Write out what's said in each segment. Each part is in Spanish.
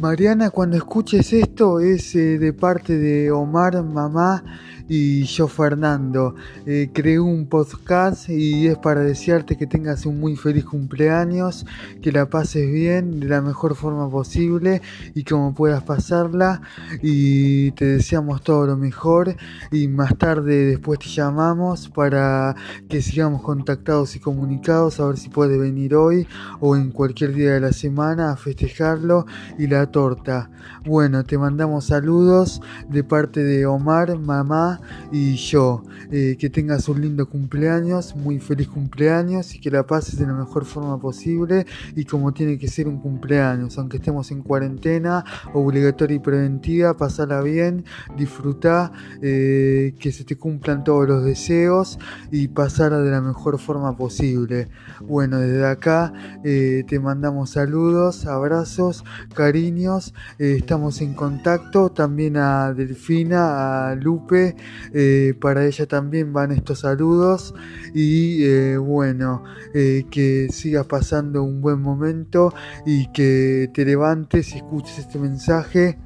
Mariana, cuando escuches esto es eh, de parte de Omar, mamá y yo Fernando. Eh, creé un podcast y es para desearte que tengas un muy feliz cumpleaños, que la pases bien de la mejor forma posible y como puedas pasarla y te deseamos todo lo mejor y más tarde después te llamamos para que sigamos contactados y comunicados a ver si puedes venir hoy o en cualquier día de la semana a festejarlo y la torta. Bueno, te mandamos saludos de parte de Omar, mamá y yo. Eh, que tengas un lindo cumpleaños, muy feliz cumpleaños y que la pases de la mejor forma posible y como tiene que ser un cumpleaños, aunque estemos en cuarentena, obligatoria y preventiva, pasala bien, disfruta, eh, que se te cumplan todos los deseos y pasarla de la mejor forma posible. Bueno, desde acá eh, te mandamos saludos, abrazos, cariños, estamos en contacto también a Delfina, a Lupe, eh, para ella también van estos saludos y eh, bueno, eh, que sigas pasando un buen momento y que te levantes y escuches este mensaje.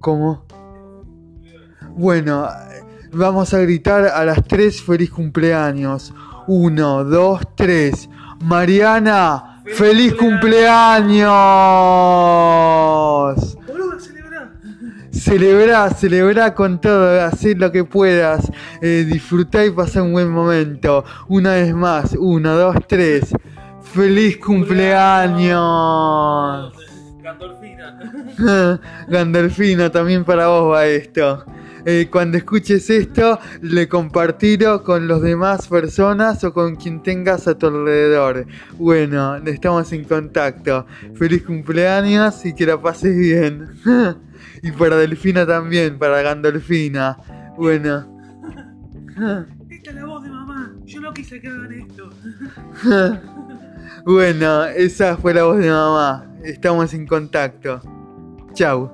¿Cómo? Bueno, vamos a gritar a las 3 feliz cumpleaños. 1, 2, 3. Mariana, feliz, cumpleaños. Celebra, celebra con todo, haz lo que puedas, eh, disfrutar y pasar un buen momento. Una vez más, uno, dos, tres. ¡Feliz cumpleaños! Gandolfina. Gandolfina, también para vos va esto. Eh, cuando escuches esto, le compartirlo con los demás personas o con quien tengas a tu alrededor. Bueno, estamos en contacto. Feliz cumpleaños y que la pases bien. Y para Delfina también, para Gandolfina. Bueno. Esta es la voz de mamá. Yo no quise que hagan esto. bueno, esa fue la voz de mamá. Estamos en contacto. Chau.